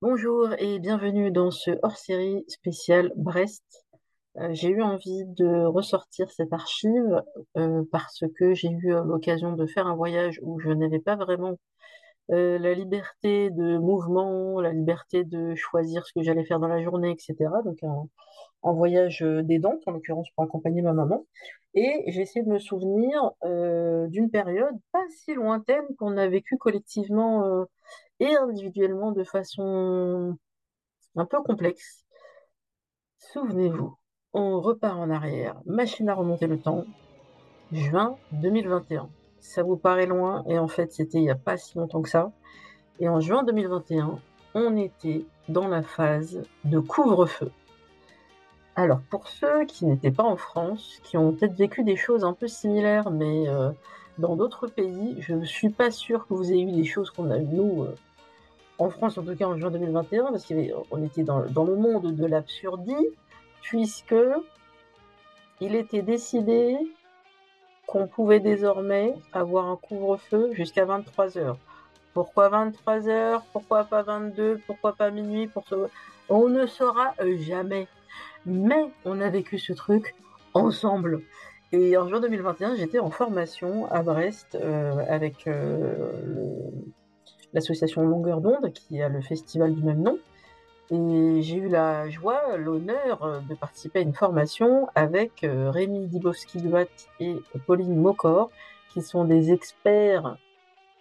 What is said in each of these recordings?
Bonjour et bienvenue dans ce hors-série spécial Brest. Euh, j'ai eu envie de ressortir cette archive euh, parce que j'ai eu euh, l'occasion de faire un voyage où je n'avais pas vraiment la liberté de mouvement, la liberté de choisir ce que j'allais faire dans la journée, etc. Donc un, un voyage d'aidante, en l'occurrence pour accompagner ma maman. Et j'ai essayé de me souvenir d'une période pas si lointaine qu'on a vécue collectivement et individuellement de façon un peu complexe. Souvenez-vous, on repart en arrière, machine à remonter le temps, juin 2021. Ça vous paraît loin, et en fait, c'était il n'y a pas si longtemps que ça. Et en juin 2021, on était dans la phase de couvre-feu. Alors, pour ceux qui n'étaient pas en France, qui ont peut-être vécu des choses un peu similaires, mais euh, dans d'autres pays, je ne suis pas sûre que vous ayez eu des choses qu'on a eues, nous, euh, en France, en tout cas en juin 2021, parce qu'on était dans, le monde de l'absurdie, puisque il était décidé qu'on pouvait désormais avoir un couvre-feu jusqu'à 23 heures. Pourquoi 23 heures? Pourquoi pas 22 Pourquoi pas minuit? On ne saura jamais. Mais on a vécu ce truc ensemble. Et en juin 2021, j'étais en formation à Brest euh, avec euh, le- l'association Longueur d'onde qui a le festival du même nom. Et j'ai eu la joie, l'honneur euh, de participer à une formation avec euh, Rémi Dibowski-Duat et Pauline Mocor, qui sont des experts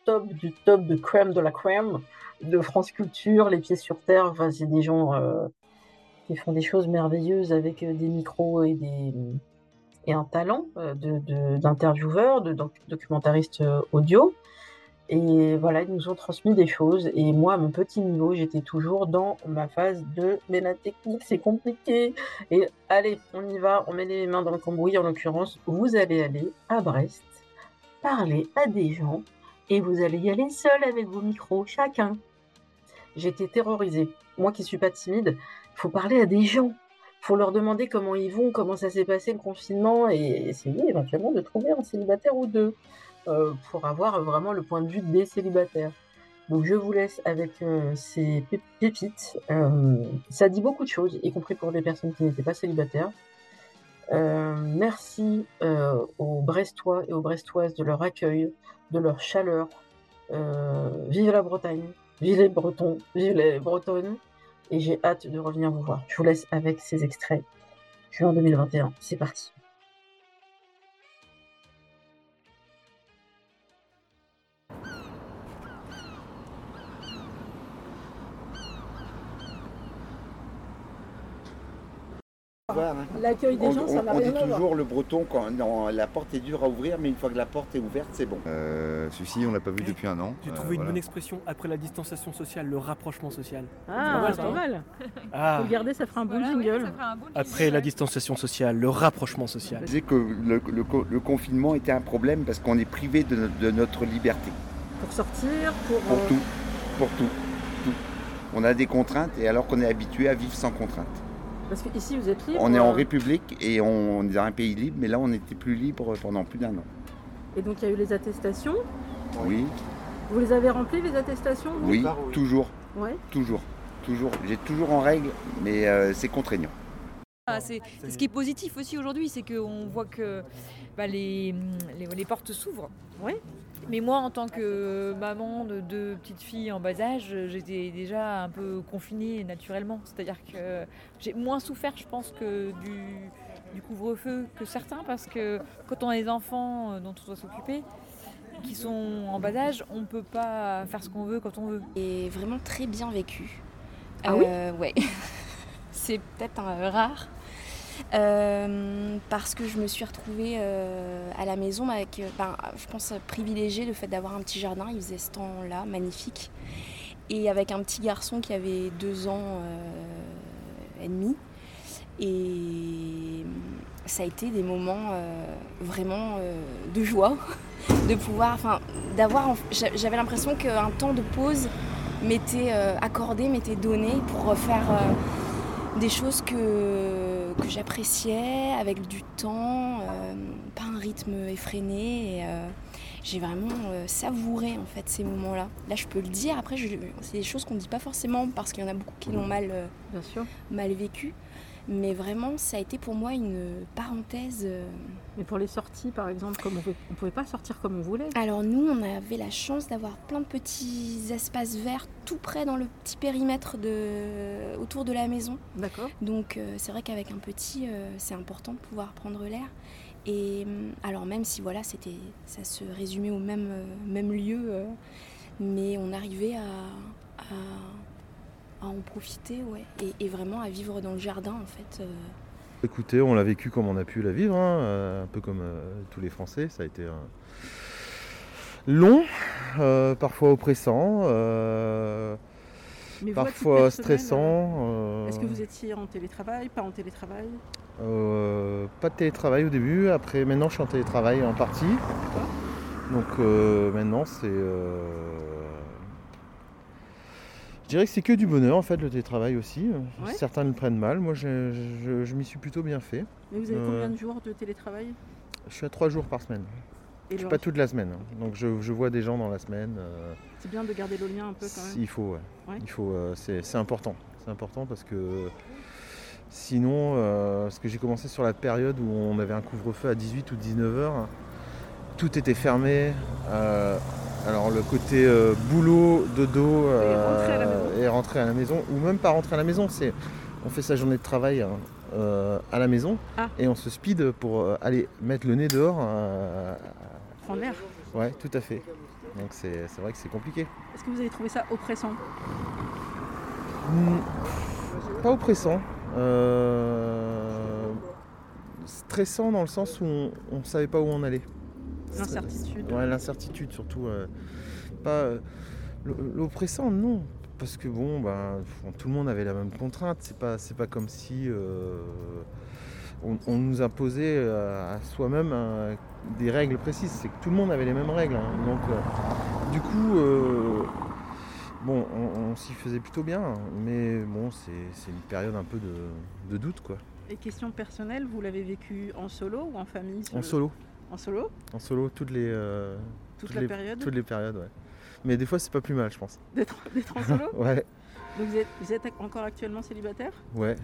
top du top de crème de la crème de France Culture, les pieds sur terre. Enfin, c'est des gens euh, qui font des choses merveilleuses avec des micros et des et un talent euh, de, de- d'intervieweur, de, audio. Et voilà, ils nous ont transmis des choses. Et moi, à mon petit niveau, j'étais toujours dans ma phase de mais la technique, c'est compliqué. Et allez, on y va, on met les mains dans le cambouis. En l'occurrence, vous allez aller à Brest, parler à des gens, et vous allez y aller seul avec vos micros, chacun. J'étais terrorisée. Moi qui suis pas timide, faut parler à des gens. Faut leur demander comment ils vont, comment ça s'est passé le confinement, et essayer éventuellement de trouver un célibataire ou deux pour avoir vraiment le point de vue des célibataires. Donc je vous laisse avec euh, ces pép- pépites. Euh, ça dit beaucoup de choses, y compris pour des personnes qui n'étaient pas célibataires. Euh, merci euh, aux Brestois et aux Brestoises de leur accueil, de leur chaleur. Euh, vive la Bretagne, vive les Bretons, vive les Bretonnes. Et j'ai hâte de revenir vous voir. Je vous laisse avec ces extraits. Juin 2021, c'est parti. Voir, hein. L'accueil des On, gens, on- ça n'a on rien dit à voir. toujours le breton quand non, la porte est dure à ouvrir, mais une fois que la porte est ouverte, c'est bon. Euh, celui-ci, on l'a pas vu depuis un an. J'ai Euh, trouvé une bonne expression après la distanciation sociale, le rapprochement social? Ah, c'est ça pas mal. Ah, Faut le garder, ça fera un bon Voilà, jingle. un bon après jingle, la distanciation sociale, le rapprochement social. Je disais que le, le co- le confinement était un problème parce qu'on est privé de, no- de notre liberté. Pour sortir, pour. Pour euh, tout. Pour tout. Tout. On a des contraintes et alors qu'on est habitué à vivre sans contraintes. Parce que ici, vous êtes libre. On est en euh, République et on est dans un pays libre, mais là on n'était plus libre pendant plus d'un an. Et donc, il y a eu les attestations. Oui, Vous les avez remplies, les attestations vous oui, toujours, Ouais. toujours, toujours. J'ai toujours en règle, mais euh, c'est contraignant. Ah, c'est c'est ce qui est positif aussi aujourd'hui, c'est qu'on voit que bah, les, les, les portes s'ouvrent. Ouais. Mais moi, en tant que maman de deux petites filles en bas âge, j'étais déjà un peu confinée naturellement. C'est-à-dire que j'ai moins souffert, je pense, que du, du couvre-feu que certains, parce que quand on a des enfants euh, dont on doit s'occuper, qui sont en bas âge, on ne peut pas faire ce qu'on veut quand on veut. Et vraiment très bien vécu. Ah oui? Euh, Ouais. C'est peut-être un rare. Euh, parce que je me suis retrouvée euh, à la maison avec, euh, ben, je pense, privilégié le fait d'avoir un petit jardin. Il faisait ce temps-là, magnifique. Et avec un petit garçon qui avait deux ans et demi. Et ça a été des moments vraiment de joie, de pouvoir, enfin, d'avoir, j'a- j'avais l'impression qu'un temps de pause m'était accordé, m'était donné pour faire des choses que, que j'appréciais, avec du temps, euh, pas un rythme effréné. Et, euh, j'ai vraiment euh, savouré en fait ces moments-là. Là, je peux le dire. Après, je- c'est des choses qu'on ne dit pas forcément parce qu'il y en a beaucoup qui l'ont mal, Bien sûr. mal vécu. Mais vraiment, ça a été pour moi une parenthèse. euh, Mais pour les sorties, par exemple, comme on pouvait, on pouvait pas sortir comme on voulait. Alors nous, on avait la chance d'avoir plein de petits espaces verts tout près dans le petit périmètre de... autour de la maison. D'accord. Donc euh, c'est vrai qu'avec un petit, euh, c'est important de pouvoir prendre l'air. Et hum, alors même si voilà, c'était, ça se résumait au même, euh, même lieu, mais on arrivait à, à, à en profiter, ouais, et, et vraiment à vivre dans le jardin en fait. euh. Écoutez, on l'a vécu comme on a pu la vivre, hein, euh, un peu comme euh, tous les Français. Ça a été euh, long, euh, parfois oppressant, euh, parfois stressant. euh, Est-ce que vous étiez en télétravail, pas en télétravail? Euh, pas de télétravail au début, après maintenant je suis en télétravail en partie. Donc euh, maintenant c'est... euh, Je dirais que c'est que du bonheur en fait le télétravail aussi. Ouais. Certains le prennent mal, moi je, je- je m'y suis plutôt bien fait. Mais vous avez Euh, combien de jours de télétravail? Je suis à trois jours par semaine. Et Je suis pas toute la semaine, hein. donc je, je vois des gens dans la semaine. euh, C'est bien de garder le lien un peu quand même. il faut, ouais. Ouais. il faut, euh, c'est c'est important. C'est important parce que sinon, euh, parce que j'ai commencé sur la période où on avait un couvre-feu à 18 ou 19 heures, tout était fermé. Euh, alors le côté euh, boulot, dodo maison. et rentrer à la maison, ou même pas rentrer à la maison, c'est on fait sa journée de travail hein, euh, à la maison Ah. et on se speed pour euh, aller mettre le nez dehors. euh, Prendre l'air. ouais, tout à fait. Donc c'est vrai que c'est compliqué. Est-ce que vous avez trouvé ça oppressant? Hmm, Pas oppressant. euh, Stressant dans le sens où on ne savait pas où on allait. L'incertitude. Ouais, l'incertitude surtout. euh, Pas euh, l'oppressant, non. Parce que bon, ben, bon, tout le monde avait la même contrainte. C'est pas, c'est pas comme si euh, on, on nous imposait euh, à soi-même euh, des règles précises. C'est que tout le monde avait les mêmes règles. hein. Donc, euh, du coup, euh, bon, on, on s'y faisait plutôt bien. Mais bon, c'est, c'est une période un peu de, de doute, quoi. Et question personnelle, vous l'avez vécu en solo ou en famille En solo, En solo en solo, toutes les, euh, Toute toutes la les- période toutes les périodes, ouais. Mais des fois, c'est pas plus mal, je pense. D'être en solo Ouais, Donc vous êtes, vous êtes encore actuellement célibataire ouais.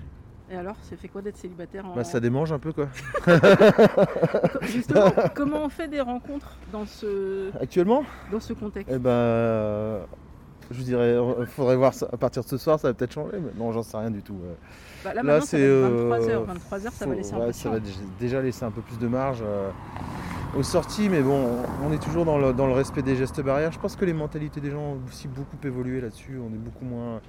Et alors, ça fait quoi d'être célibataire en... Bah, ça démange un peu, quoi. Justement, comment on fait des rencontres dans ce, Actuellement, dans ce contexte? Eh ben, je vous dirais, il faudrait voir ça. à partir de ce soir, ça va peut-être changer. Mais non, j'en sais rien du tout. Bah, Là, là, c'est, va euh, être 23h. 23h, ça va laisser un peu ça va déjà laisser un peu plus de marge euh, aux sorties, mais bon, on est toujours dans le, dans le respect des gestes barrières. Je pense que les mentalités des gens ont aussi beaucoup évolué là-dessus. On est beaucoup moins.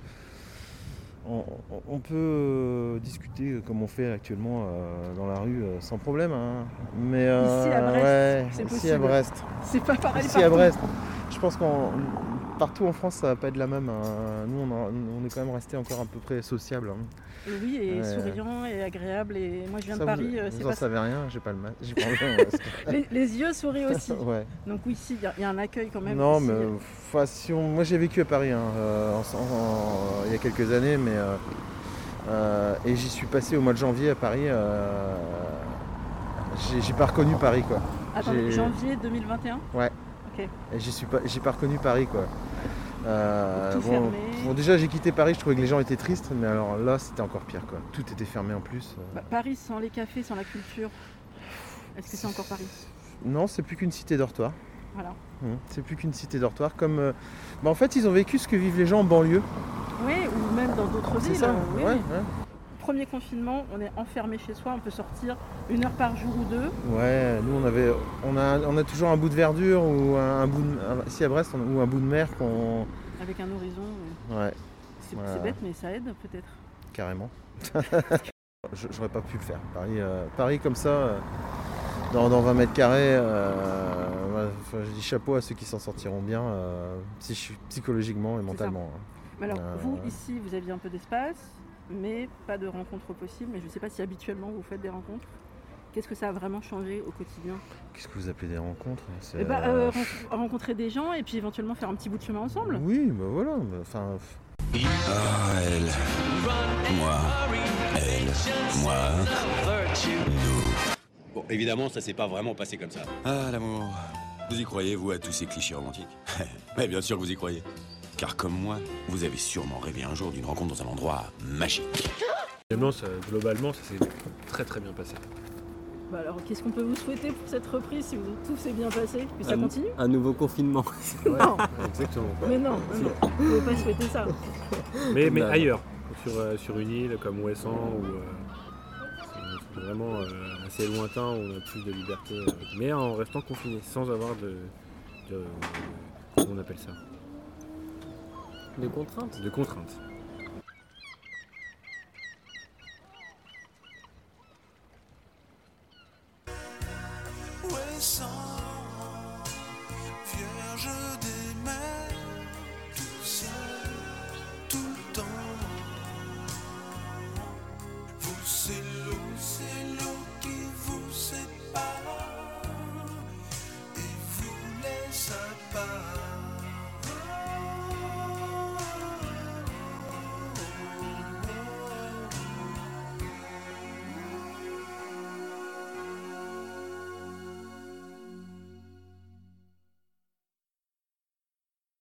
On, peut euh, discuter comme on fait actuellement euh, dans la rue euh, sans problème. hein. Mais Ici, à euh, Brest, ouais, c'est ici possible. à Brest. C'est pas pareil Ici à. Brest. Je pense qu'en partout en France, ça va pas être la même. hein. Nous, on, a- on est quand même resté encore à peu près sociable. hein. Oui, et Ouais. souriant et agréable. Et moi, je viens Ça, de vous- Paris. euh, vous en savez rien, j'ai pas le mal. Pas le les, les yeux sourient aussi. ouais. Donc oui, il y a- il y, a un accueil quand même. Non, mais enfin, si on- moi j'ai vécu à Paris hein, euh, en- en- il y a quelques années, mais euh, euh, et j'y suis passé au mois de janvier à Paris. euh, j'ai pas reconnu Paris quoi. Attendez, janvier 2021 Et j'y suis pas, j'ai pas reconnu Paris quoi. Euh, Tout bon, fermé. bon, déjà j'ai quitté Paris, je trouvais que les gens étaient tristes, mais alors là c'était encore pire quoi. Tout était fermé en plus. euh. Bah, Paris sans les cafés, sans la culture. Est-ce que c'est encore Paris? Non, c'est plus qu'une cité dortoir. Voilà. Hum, C'est plus qu'une cité dortoir. Comme, euh, bah, en fait, ils ont vécu ce que vivent les gens en banlieue. Oui, ou même dans d'autres C'est villes. ça. euh, oui, ouais, oui. ouais. Premier confinement, on est enfermé chez soi, on peut sortir une heure par jour ou deux. Ouais, nous on avait, on a, on a toujours un bout de verdure ou un, un bout de, ici à Brest, on- ou un bout de mer qu'on, avec un horizon. ouais, C'est Voilà. bête, mais ça aide peut-être. carrément. J'aurais pas pu le faire. Paris, euh, Paris comme ça, euh, dans, dans 20 mètres carrés. euh, je dis chapeau à ceux qui s'en sortiront bien, psychologiquement et mentalement. hein. Mais alors, vous, ici, vous aviez un peu d'espace, mais pas de rencontres possibles. Mais je ne sais pas si habituellement vous faites des rencontres. Qu'est-ce que ça a vraiment changé au quotidien? Qu'est-ce que vous appelez des rencontres? C'est, Eh ben, euh, euh, ren- Rencontrer des gens et puis éventuellement faire un petit bout de chemin ensemble. Oui, bah voilà. mais Enfin, Ah, elle. Moi. Elle. Moi. Nous. Bon, évidemment, ça s'est pas vraiment passé comme ça. Ah, l'amour. Vous y croyez, vous, à tous ces clichés romantiques? Mais bien sûr que vous y croyez. Car comme moi, vous avez sûrement rêvé un jour d'une rencontre dans un endroit magique. Globalement, ça, globalement, ça s'est très très bien passé. Bah alors, qu'est-ce qu'on peut vous souhaiter pour cette reprise si vous- tout s'est bien passé Que ça Un- continue Un nouveau confinement. Non, Exactement. mais non, non, non, vous pouvez pas souhaiter ça. Mais, mais ailleurs, sur, euh, sur une île comme Ouessant, où euh, c'est- vraiment euh, assez lointain, où on a plus de liberté, euh, mais en restant confiné, sans avoir de, de- comment on appelle ça? De contraintes De contraintes.